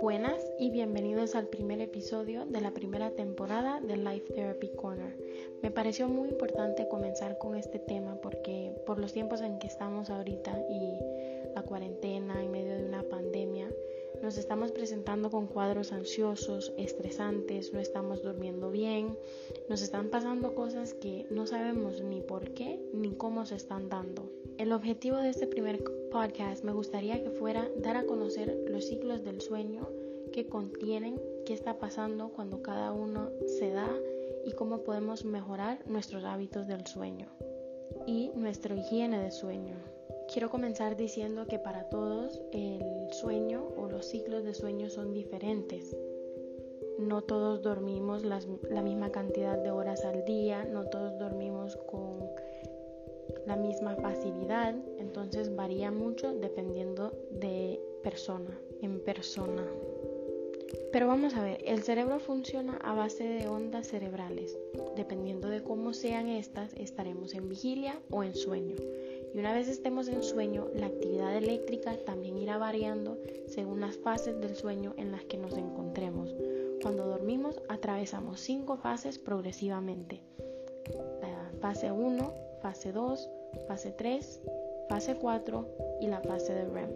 Buenas y bienvenidos al primer episodio de la primera temporada de Life Therapy Corner. Me pareció muy importante comenzar con este tema porque por los tiempos en que estamos ahorita y la cuarentena en medio de una pandemia, nos estamos presentando con cuadros ansiosos, estresantes, no estamos durmiendo bien, nos están pasando cosas que no sabemos ni por qué ni cómo se están dando. El objetivo de este primer podcast me gustaría que fuera dar a conocer los ciclos del sueño que contienen, qué está pasando cuando cada uno se da y cómo podemos mejorar nuestros hábitos del sueño y nuestra higiene de sueño. Quiero comenzar diciendo que para todos el sueño o los ciclos de sueño son diferentes. No todos dormimos la misma cantidad de horas al día, no todos dormimos con la misma facilidad, entonces varía mucho dependiendo de persona en persona. Pero vamos a ver, el cerebro funciona a base de ondas cerebrales. Dependiendo de cómo sean estas, estaremos en vigilia o en sueño. Y una vez estemos en sueño, la actividad eléctrica también irá variando según las fases del sueño en las que nos encontremos. Cuando dormimos, atravesamos cinco fases progresivamente. Fase 1, fase 2, fase 3, fase 4 y la fase de REM.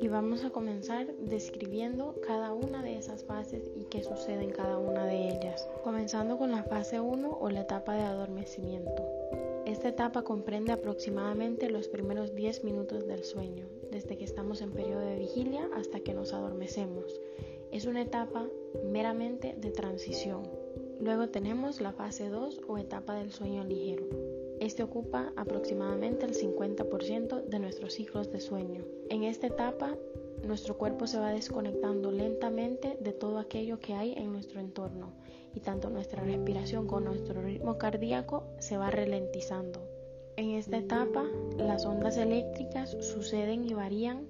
Y vamos a comenzar describiendo cada una de esas fases y qué sucede en cada una de ellas. Comenzando con la fase 1 o la etapa de adormecimiento. Esta etapa comprende aproximadamente los primeros 10 minutos del sueño, desde que estamos en periodo de vigilia hasta que nos adormecemos. Es una etapa meramente de transición. Luego tenemos la fase 2 o etapa del sueño ligero. Este ocupa aproximadamente el 50% de nuestros ciclos de sueño. En esta etapa, nuestro cuerpo se va desconectando lentamente de todo aquello que hay en nuestro entorno y tanto nuestra respiración como nuestro ritmo cardíaco se va ralentizando. En esta etapa, las ondas eléctricas suceden y varían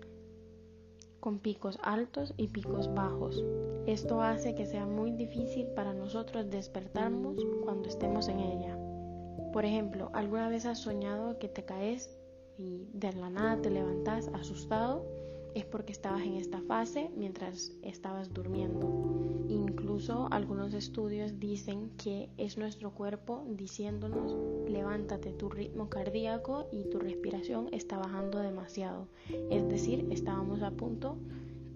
con picos altos y picos bajos. Esto hace que sea muy difícil para nosotros despertarnos cuando estemos en ella. Por ejemplo, ¿alguna vez has soñado que te caes y de la nada te levantas asustado? Es porque estabas en esta fase mientras estabas durmiendo. Incluso algunos estudios dicen que es nuestro cuerpo diciéndonos levántate, tu ritmo cardíaco y tu respiración está bajando demasiado. Es decir, estábamos a punto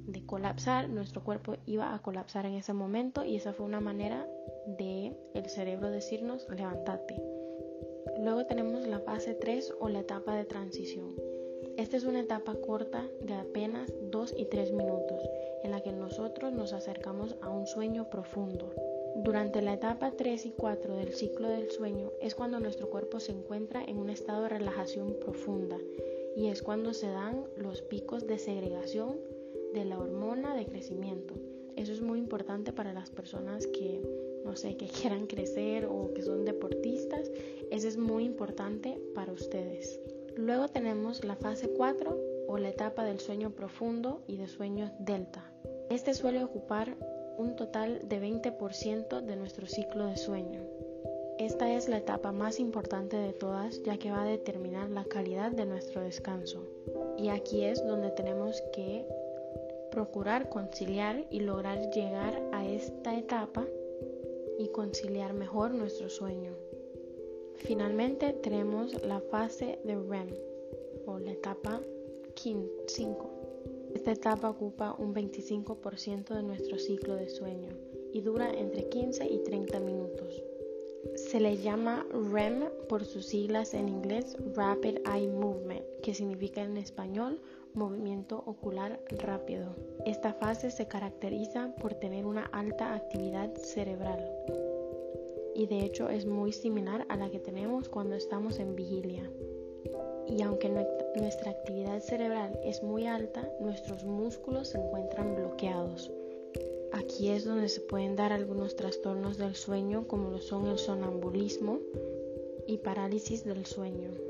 de colapsar, nuestro cuerpo iba a colapsar en ese momento y esa fue una manera de el cerebro decirnos levántate. Luego tenemos la fase 3 o la etapa de transición. Esta es una etapa corta de apenas 2 y 3 minutos en la que nosotros nos acercamos a un sueño profundo. Durante la etapa 3 y 4 del ciclo del sueño es cuando nuestro cuerpo se encuentra en un estado de relajación profunda y es cuando se dan los picos de segregación de la hormona de crecimiento. Eso es muy importante para las personas que no sé, que quieran crecer o que son deportistas, eso es muy importante para ustedes. Luego tenemos la fase 4 o la etapa del sueño profundo y de sueño delta. Este suele ocupar un total de 20% de nuestro ciclo de sueño. Esta es la etapa más importante de todas ya que va a determinar la calidad de nuestro descanso. Y aquí es donde tenemos que procurar conciliar y lograr llegar a esta etapa y conciliar mejor nuestro sueño. Finalmente tenemos la fase de REM o la etapa 5. Esta etapa ocupa un 25% de nuestro ciclo de sueño y dura entre 15 y 30 minutos. Se le llama REM por sus siglas en inglés Rapid Eye Movement, que significa en español movimiento ocular rápido. Esta fase se caracteriza por tener una alta actividad cerebral y de hecho es muy similar a la que tenemos cuando estamos en vigilia. Y aunque nuestra actividad cerebral es muy alta, nuestros músculos se encuentran bloqueados. Aquí es donde se pueden dar algunos trastornos del sueño como lo son el sonambulismo y parálisis del sueño.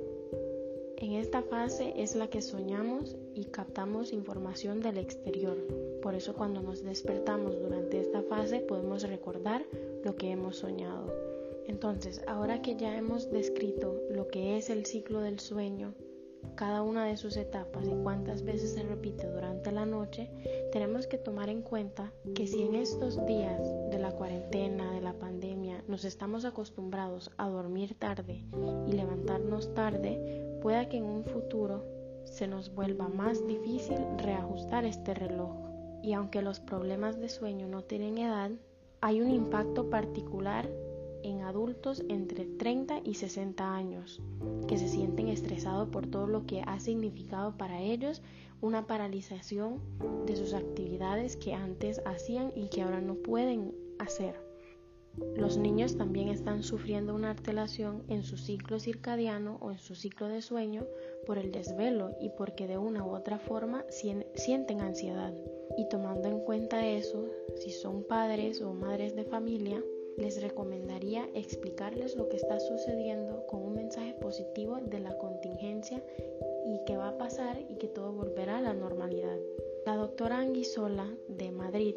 En esta fase es la que soñamos y captamos información del exterior. Por eso cuando nos despertamos durante esta fase podemos recordar lo que hemos soñado. Entonces, ahora que ya hemos descrito lo que es el ciclo del sueño cada una de sus etapas y cuántas veces se repite durante la noche, tenemos que tomar en cuenta que si en estos días de la cuarentena, de la pandemia, nos estamos acostumbrados a dormir tarde y levantarnos tarde, pueda que en un futuro se nos vuelva más difícil reajustar este reloj. Y aunque los problemas de sueño no tienen edad, hay un impacto particular en adultos entre 30 y 60 años, que se sienten estresados por todo lo que ha significado para ellos una paralización de sus actividades que antes hacían y que ahora no pueden hacer. Los niños también están sufriendo una alteración en su ciclo circadiano o en su ciclo de sueño por el desvelo y porque de una u otra forma sienten ansiedad. Y tomando en cuenta eso, si son padres o madres de familia, les recomendaría explicarles lo que está sucediendo con un mensaje positivo de la contingencia y que va a pasar y que todo volverá a la normalidad. La doctora Anguisola de Madrid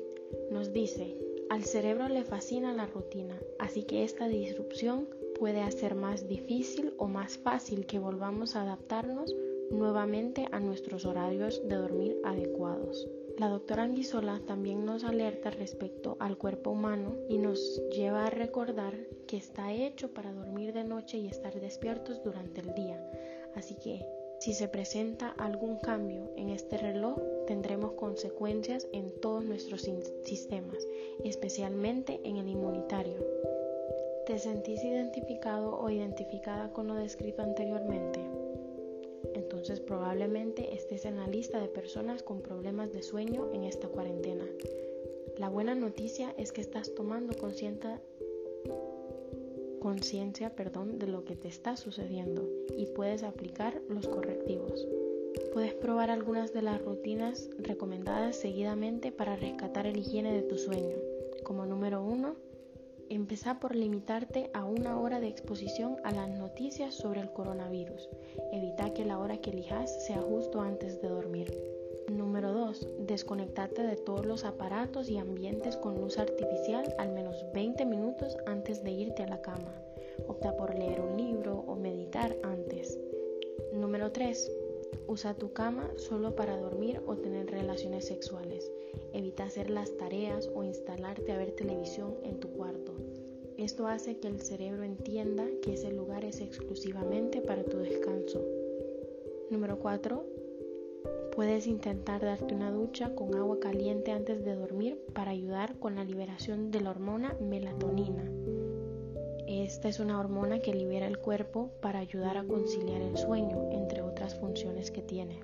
nos dice, al cerebro le fascina la rutina, así que esta disrupción puede hacer más difícil o más fácil que volvamos a adaptarnos nuevamente a nuestros horarios de dormir adecuados. La doctora Anguisola también nos alerta respecto al cuerpo humano y nos lleva a recordar que está hecho para dormir de noche y estar despiertos durante el día. Así que si se presenta algún cambio en este reloj, tendremos consecuencias en todos nuestros sistemas, especialmente en el inmunitario. ¿Te sentís identificado o identificada con lo descrito anteriormente? entonces probablemente estés en la lista de personas con problemas de sueño en esta cuarentena. La buena noticia es que estás tomando conciencia perdón, de lo que te está sucediendo y puedes aplicar los correctivos. Puedes probar algunas de las rutinas recomendadas seguidamente para rescatar el higiene de tu sueño. Como número uno, Empezá por limitarte a una hora de exposición a las noticias sobre el coronavirus. Evita que la hora que elijas sea justo antes de dormir. Número 2. Desconectarte de todos los aparatos y ambientes con luz artificial al menos 20 minutos antes de irte a la cama. Opta por leer un libro o meditar antes. Número 3. Usa tu cama solo para dormir o tener relaciones sexuales. Evita hacer las tareas o instalarte a ver televisión en tu cuarto. Esto hace que el cerebro entienda que ese lugar es exclusivamente para tu descanso. Número 4. Puedes intentar darte una ducha con agua caliente antes de dormir para ayudar con la liberación de la hormona melatonina. Esta es una hormona que libera el cuerpo para ayudar a conciliar el sueño, entre otras funciones que tiene.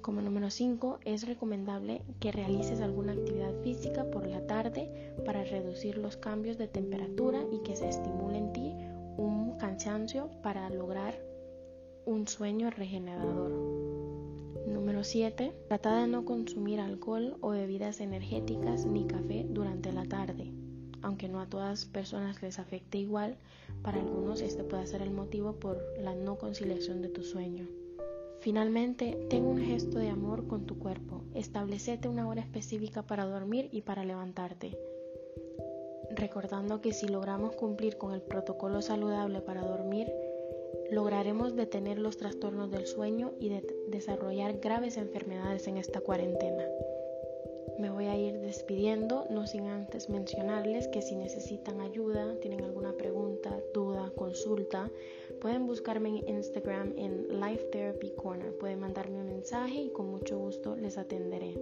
Como número 5, es recomendable que realices alguna actividad física por la tarde para reducir los cambios de temperatura y que se estimule en ti un cansancio para lograr un sueño regenerador. Número 7. Trata de no consumir alcohol o bebidas energéticas ni café durante la tarde. Aunque no a todas personas les afecte igual, para algunos este puede ser el motivo por la no conciliación de tu sueño. Finalmente, ten un gesto de amor con tu cuerpo. Establecete una hora específica para dormir y para levantarte. Recordando que si logramos cumplir con el protocolo saludable para dormir, lograremos detener los trastornos del sueño y desarrollar graves enfermedades en esta cuarentena. Me voy a ir despidiendo, no sin antes mencionarles que si necesitan ayuda, tienen alguna pregunta, duda, consulta, pueden buscarme en Instagram en Life Therapy Corner. Pueden mandarme un mensaje y con mucho gusto les atenderé.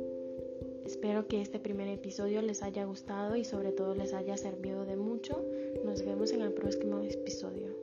Espero que este primer episodio les haya gustado y sobre todo les haya servido de mucho. Nos vemos en el próximo episodio.